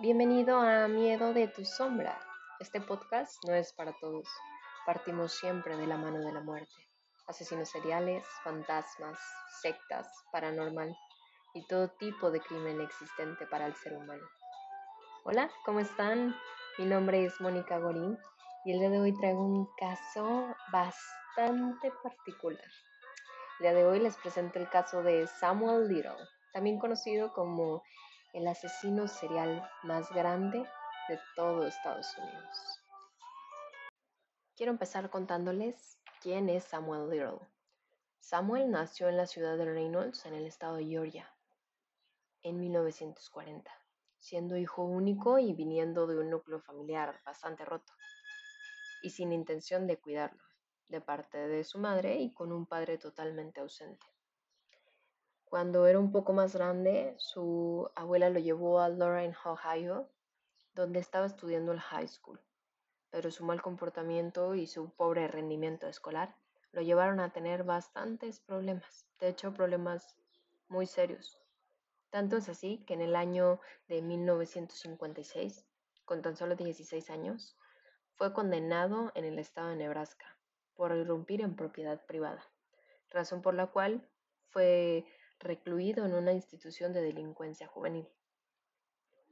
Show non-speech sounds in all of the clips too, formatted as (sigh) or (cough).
Bienvenido a Miedo de tu sombra. Este podcast no es para todos. Partimos siempre de la mano de la muerte. Asesinos seriales, fantasmas, sectas, paranormal y todo tipo de crimen existente para el ser humano. Hola, ¿cómo están? Mi nombre es Mónica Gorín y el día de hoy traigo un caso bastante particular. El día de hoy les presento el caso de Samuel Little, también conocido como el asesino serial más grande de todo Estados Unidos. Quiero empezar contándoles quién es Samuel Little. Samuel nació en la ciudad de Reynolds, en el estado de Georgia, en 1940, siendo hijo único y viniendo de un núcleo familiar bastante roto y sin intención de cuidarlo, de parte de su madre y con un padre totalmente ausente. Cuando era un poco más grande, su abuela lo llevó a Lorraine, Ohio, donde estaba estudiando el high school, pero su mal comportamiento y su pobre rendimiento escolar lo llevaron a tener bastantes problemas, de hecho problemas muy serios. Tanto es así que en el año de 1956, con tan solo 16 años, fue condenado en el estado de Nebraska por irrumpir en propiedad privada, razón por la cual fue recluido en una institución de delincuencia juvenil.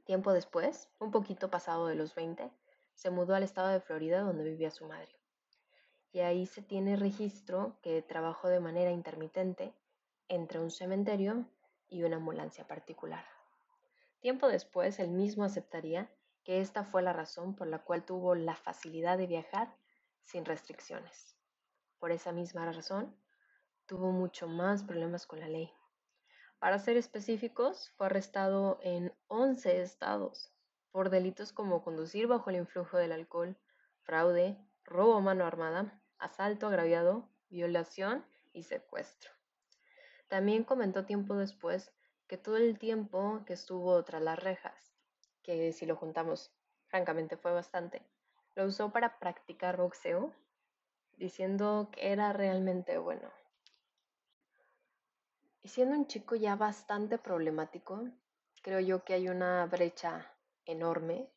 Tiempo después, un poquito pasado de los 20, se mudó al estado de Florida donde vivía su madre. Y ahí se tiene registro que trabajó de manera intermitente entre un cementerio y una ambulancia particular. Tiempo después, él mismo aceptaría que esta fue la razón por la cual tuvo la facilidad de viajar sin restricciones. Por esa misma razón, tuvo mucho más problemas con la ley. Para ser específicos, fue arrestado en 11 estados por delitos como conducir bajo el influjo del alcohol, fraude, robo a mano armada, asalto agraviado, violación y secuestro. También comentó tiempo después que todo el tiempo que estuvo tras las rejas, que si lo juntamos, francamente fue bastante, lo usó para practicar boxeo, diciendo que era realmente bueno. Y siendo un chico ya bastante problemático, creo yo que hay una brecha enorme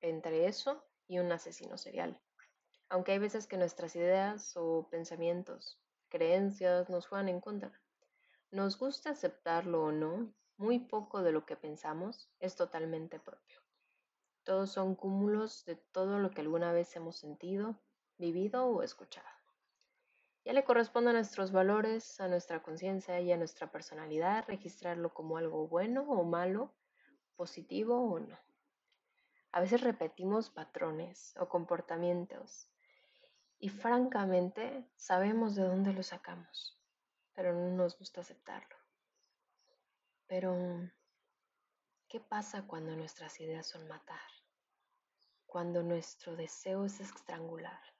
entre eso y un asesino serial. Aunque hay veces que nuestras ideas o pensamientos, creencias nos juegan en contra. Nos gusta aceptarlo o no, muy poco de lo que pensamos es totalmente propio. Todos son cúmulos de todo lo que alguna vez hemos sentido, vivido o escuchado. Ya le corresponde a nuestros valores, a nuestra conciencia y a nuestra personalidad registrarlo como algo bueno o malo, positivo o no. A veces repetimos patrones o comportamientos y francamente sabemos de dónde lo sacamos, pero no nos gusta aceptarlo. Pero, ¿qué pasa cuando nuestras ideas son matar? Cuando nuestro deseo es estrangular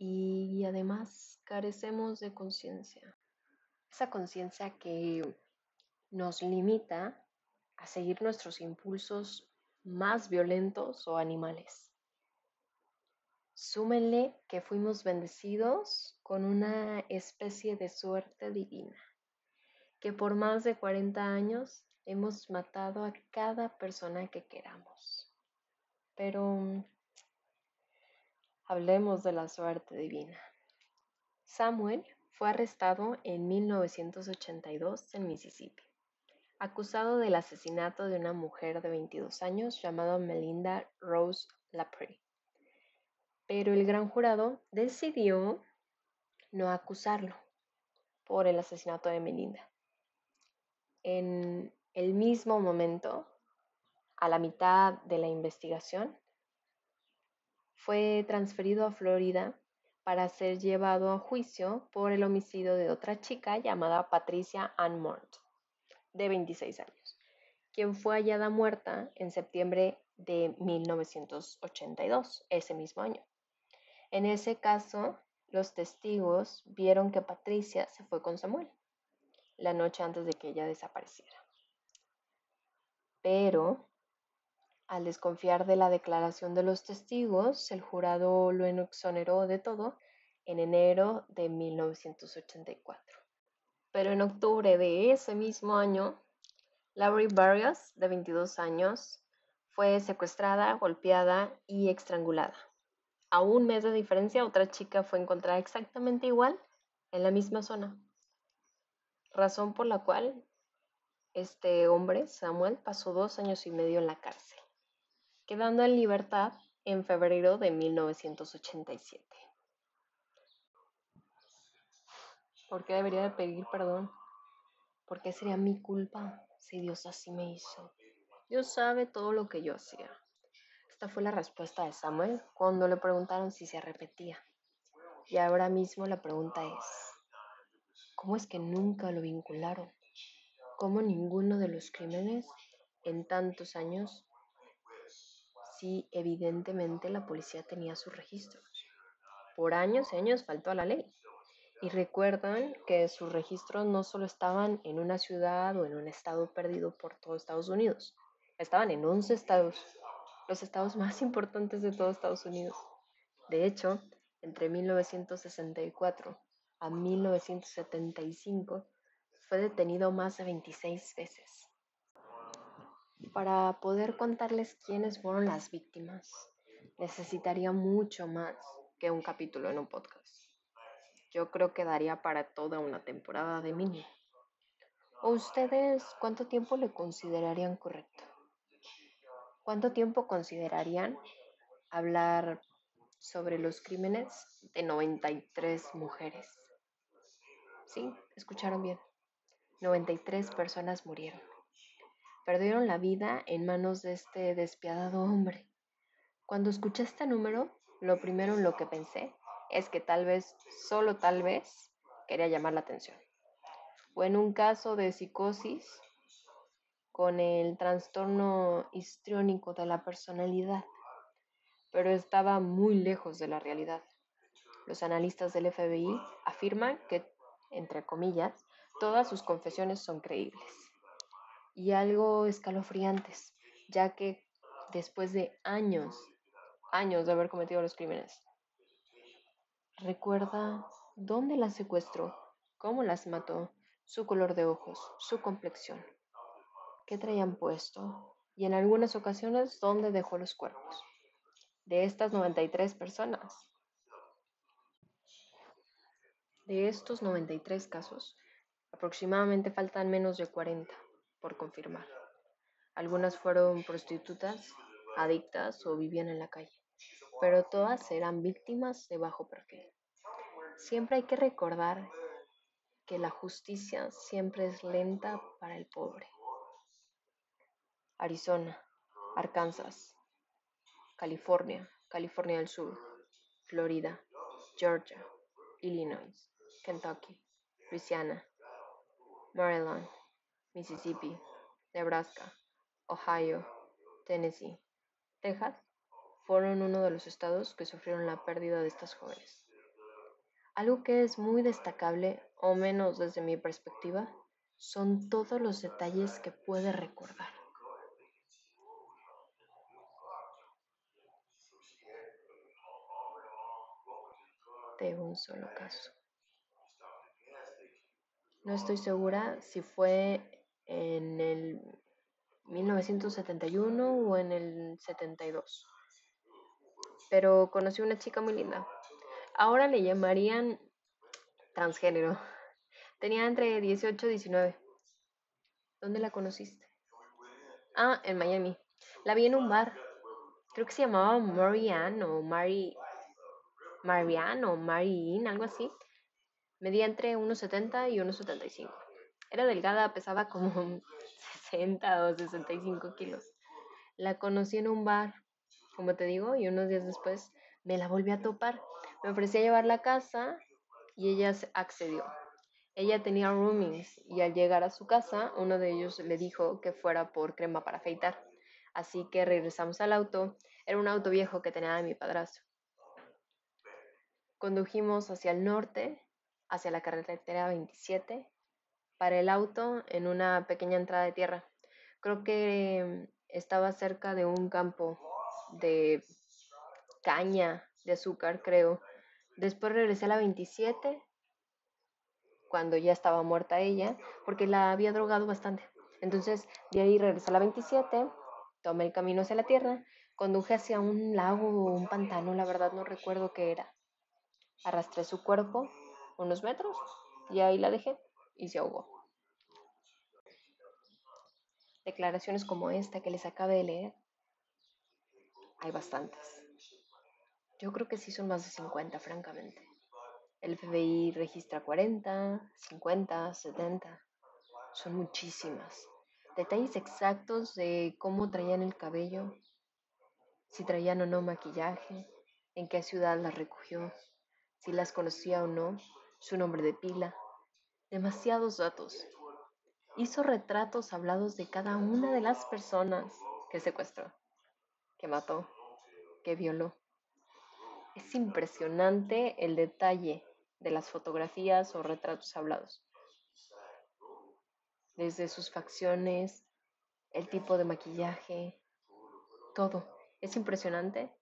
y además carecemos de conciencia. Esa conciencia que nos limita a seguir nuestros impulsos más violentos o animales. Súmenle que fuimos bendecidos con una especie de suerte divina, que por más de 40 años hemos matado a cada persona que queramos. Pero Hablemos de la suerte divina. Samuel fue arrestado en 1982 en Mississippi, acusado del asesinato de una mujer de 22 años llamada Melinda Rose Lapre. Pero el gran jurado decidió no acusarlo por el asesinato de Melinda. En el mismo momento, a la mitad de la investigación, fue transferido a Florida para ser llevado a juicio por el homicidio de otra chica llamada Patricia Ann Mort, de 26 años, quien fue hallada muerta en septiembre de 1982, ese mismo año. En ese caso, los testigos vieron que Patricia se fue con Samuel la noche antes de que ella desapareciera. Pero al desconfiar de la declaración de los testigos, el jurado lo exoneró de todo en enero de 1984. Pero en octubre de ese mismo año, Laurie Barrios, de 22 años, fue secuestrada, golpeada y estrangulada. A un mes de diferencia, otra chica fue encontrada exactamente igual en la misma zona. Razón por la cual este hombre, Samuel, pasó dos años y medio en la cárcel, quedando en libertad en febrero de 1987. ¿Por qué debería de pedir perdón? ¿Por qué sería mi culpa si Dios así me hizo? Dios sabe todo lo que yo hacía. Esta fue la respuesta de Samuel cuando le preguntaron si se arrepentía. Y ahora mismo la pregunta es, ¿cómo es que nunca lo vincularon? ¿Cómo ninguno de los crímenes en tantos años sí evidentemente la policía tenía sus registros? Por años y años faltó a la ley. Y recuerdan que sus registros no solo estaban en una ciudad o en un estado perdido por todo Estados Unidos, estaban en 11 estados, los estados más (laughs) importantes de todo Estados Unidos. De hecho, entre 1964 a 1975 fue detenido más de 26 veces. Para poder contarles quiénes fueron las víctimas, necesitaría mucho más que un capítulo en un podcast. Yo creo que daría para toda una temporada de mini. ¿O ustedes cuánto tiempo le considerarían correcto? ¿Cuánto tiempo considerarían hablar sobre los crímenes de 93 mujeres? Sí, escucharon bien. 93 personas murieron. Perdieron la vida en manos de este despiadado hombre. Cuando escuché este número, lo primero en lo que pensé es que tal vez, solo tal vez, quería llamar la atención. O en un caso de psicosis con el trastorno histriónico de la personalidad, pero estaba muy lejos de la realidad. Los analistas del FBI afirman que, entre comillas, todas sus confesiones son creíbles y algo escalofriantes, ya que después de años, años de haber cometido los crímenes, Recuerda dónde las secuestró, cómo las mató, su color de ojos, su complexión, qué traían puesto y en algunas ocasiones dónde dejó los cuerpos. De estas 93 personas, de estos 93 casos, aproximadamente faltan menos de 40 por confirmar. Algunas fueron prostitutas, adictas o vivían en la calle pero todas eran víctimas de bajo perfil. Siempre hay que recordar que la justicia siempre es lenta para el pobre. Arizona, Arkansas, California, California del Sur, Florida, Georgia, Illinois, Kentucky, Louisiana, Maryland, Mississippi, Nebraska, Ohio, Tennessee, Texas fueron uno de los estados que sufrieron la pérdida de estas jóvenes. Algo que es muy destacable, o menos desde mi perspectiva, son todos los detalles que puede recordar. De un solo caso. No estoy segura si fue en el 1971 o en el 72 pero conocí una chica muy linda. Ahora le llamarían transgénero. (laughs) Tenía entre 18 y 19. ¿Dónde la conociste? Ah, en Miami. La vi en un bar. Creo que se llamaba Marianne o Mari... Marianne o Marianne, algo así. Medía entre 1,70 y 1,75. Era delgada, pesaba como (laughs) 60 o 65 kilos. La conocí en un bar como te digo, y unos días después me la volví a topar. Me ofrecí a llevarla a casa y ella accedió. Ella tenía roomings y al llegar a su casa, uno de ellos le dijo que fuera por crema para afeitar. Así que regresamos al auto. Era un auto viejo que tenía de mi padrastro. Condujimos hacia el norte, hacia la carretera 27, para el auto en una pequeña entrada de tierra. Creo que estaba cerca de un campo de caña de azúcar, creo. Después regresé a la 27, cuando ya estaba muerta ella, porque la había drogado bastante. Entonces, de ahí regresé a la 27, tomé el camino hacia la tierra, conduje hacia un lago o un pantano, la verdad no recuerdo qué era. Arrastré su cuerpo unos metros y ahí la dejé y se ahogó. Declaraciones como esta que les acabé de leer, hay bastantes. Yo creo que sí son más de 50, francamente. El FBI registra 40, 50, 70. Son muchísimas. Detalles exactos de cómo traían el cabello, si traían o no maquillaje, en qué ciudad las recogió, si las conocía o no, su nombre de pila. Demasiados datos. Hizo retratos hablados de cada una de las personas que secuestró, que mató, que violó. Es impresionante el detalle de las fotografías o retratos hablados. Desde sus facciones, el tipo de maquillaje, todo. Es impresionante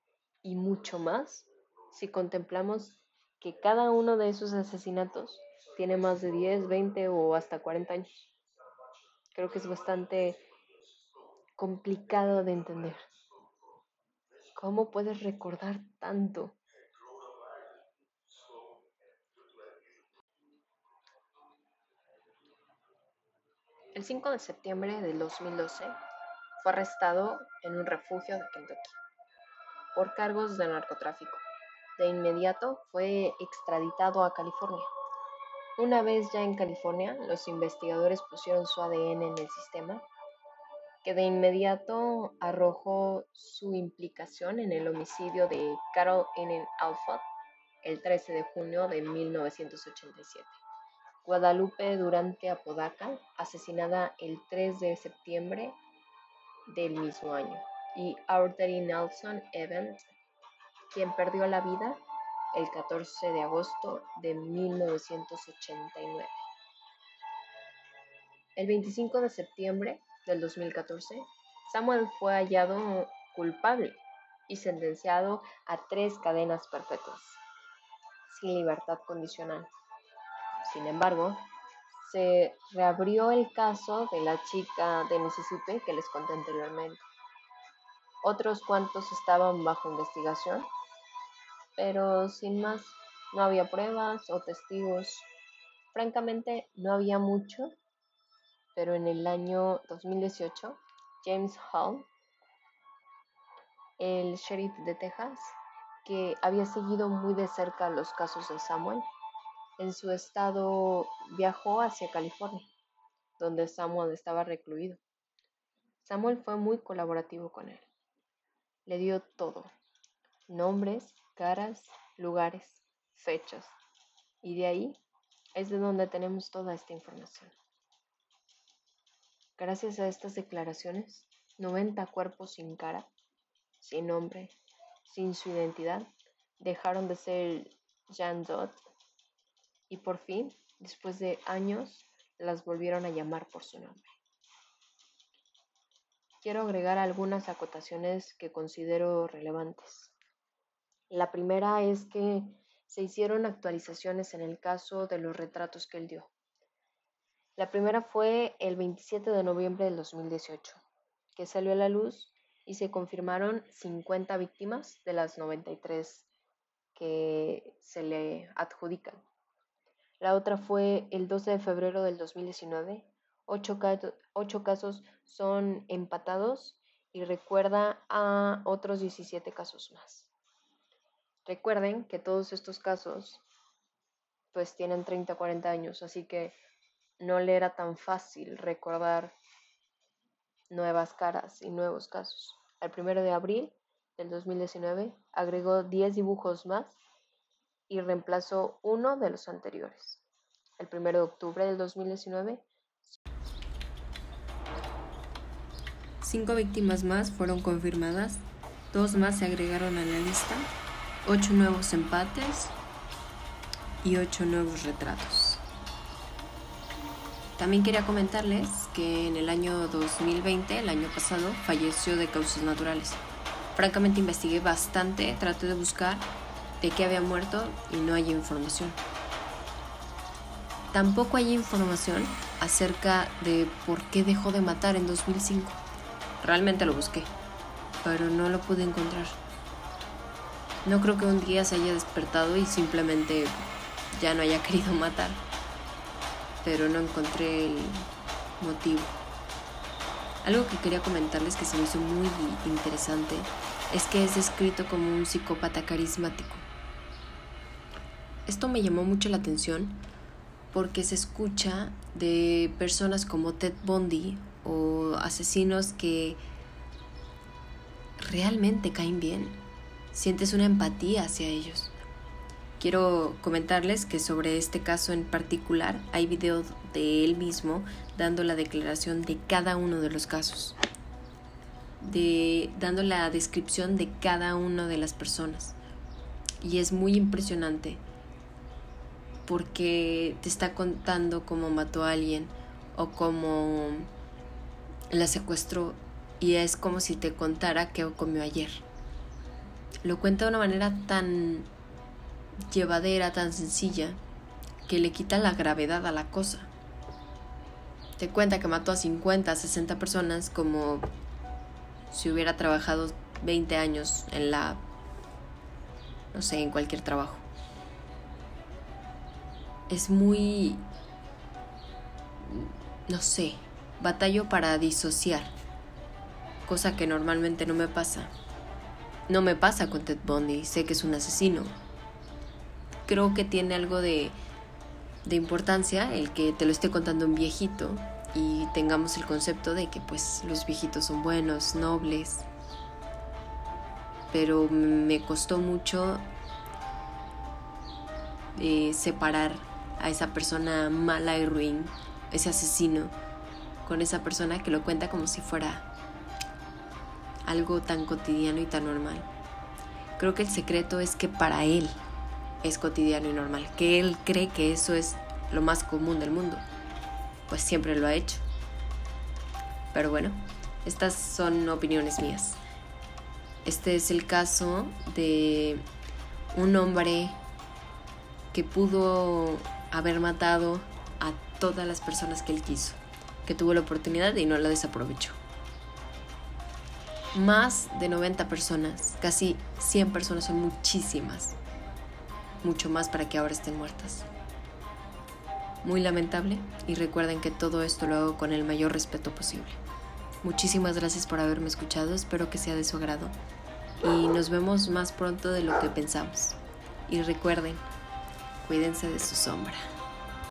y mucho más si contemplamos que cada uno de esos asesinatos tiene más de 10, 20 o hasta 40 años. Creo que es bastante complicado de entender. ¿Cómo puedes recordar tanto? El 5 de septiembre del 2012 fue arrestado en un refugio de Kentucky por cargos de narcotráfico. De inmediato fue extraditado a California. Una vez ya en California, los investigadores pusieron su ADN en el sistema, que de inmediato arrojó su implicación en el homicidio de Carol N. Alford el 13 de junio de 1987. Guadalupe Durante Apodaca, asesinada el 3 de septiembre del mismo año, y Arthur Nelson Evans, quien perdió la vida el 14 de agosto de 1989. El 25 de septiembre del 2014, Samuel fue hallado culpable y sentenciado a tres cadenas perpetuas, sin libertad condicional. Sin embargo, se reabrió el caso de la chica de Mississippi que les conté anteriormente. Otros cuantos estaban bajo investigación, pero sin más, no había pruebas o testigos. Francamente, no había mucho, pero en el año 2018, James Hall, el sheriff de Texas, que había seguido muy de cerca los casos de Samuel, en su estado viajó hacia California, donde Samuel estaba recluido. Samuel fue muy colaborativo con él. Le dio todo, nombres, caras, lugares, fechas, y de ahí es de donde tenemos toda esta información. Gracias a estas declaraciones, 90 cuerpos sin cara, sin nombre, sin su identidad, dejaron de ser Jan Dodd y por fin, después de años, las volvieron a llamar por su nombre. Quiero agregar algunas acotaciones que considero relevantes. La primera es que se hicieron actualizaciones en el caso de los retratos que él dio. La primera fue el 27 de noviembre del 2018, que salió a la luz y se confirmaron 50 víctimas de las 93 que se le adjudican. La otra fue el 12 de febrero del 2019. Ocho, ocho casos son empatados y recuerda a otros 17 casos más. Recuerden que todos estos casos pues tienen 30, 40 años, así que no le era tan fácil recordar nuevas caras y nuevos casos. El 1 de abril del 2019 agregó 10 dibujos más y reemplazó uno de los anteriores. El 1 de octubre del 2019. Cinco víctimas más fueron confirmadas, dos más se agregaron a la lista, ocho nuevos empates y ocho nuevos retratos. También quería comentarles que en el año 2020, el año pasado, falleció de causas naturales. Francamente investigué bastante, traté de buscar de qué había muerto y no hay información. Tampoco hay información acerca de por qué dejó de matar en 2005. Realmente lo busqué, pero no lo pude encontrar. No creo que un día se haya despertado y simplemente ya no haya (laughs) querido matar, pero no encontré el motivo. Algo que quería comentarles que se me hizo muy interesante es que es descrito como un psicópata carismático. Esto me llamó mucho la atención porque se escucha de personas como Ted Bundy o asesinos que realmente caen bien. Sientes una empatía hacia ellos. Quiero comentarles que sobre este caso en particular hay videos de él mismo dando la declaración de cada uno de los casos, de, dando la descripción de cada una de las personas. Y es muy impresionante porque te está contando cómo mató a alguien o cómo la secuestró y es como si te contara qué comió ayer. Lo cuenta de una manera tan llevadera, tan sencilla, que le quita la gravedad a la cosa. Te cuenta que mató a 50, 60 personas como si hubiera trabajado 20 años en la, no sé, en cualquier trabajo es muy, no sé, batallo para disociar, cosa que normalmente no me pasa. No me pasa con Ted Bundy, sé que es un asesino. Creo que tiene algo de, de importancia el que te lo esté contando un viejito y tengamos el concepto de que pues los viejitos son buenos, nobles. Pero me costó mucho eh, separar a esa persona mala y ruin, ese asesino, con esa persona que lo cuenta como si fuera algo tan cotidiano y tan normal. Creo que el secreto es que para él es cotidiano y normal, que él cree que eso es lo más común del mundo, pues siempre lo ha hecho. Pero bueno, estas son opiniones mías. Este es el caso de un hombre que pudo haber matado a todas las personas que él quiso, que tuvo la oportunidad y no la desaprovechó. Más de 90 personas, casi 100 personas son muchísimas, mucho más para que ahora estén muertas. Muy lamentable y recuerden que todo esto lo hago con el mayor respeto posible. Muchísimas gracias por haberme escuchado, espero que sea de su agrado y nos vemos más pronto de lo que pensamos. Y recuerden, Cuídense de su sombra.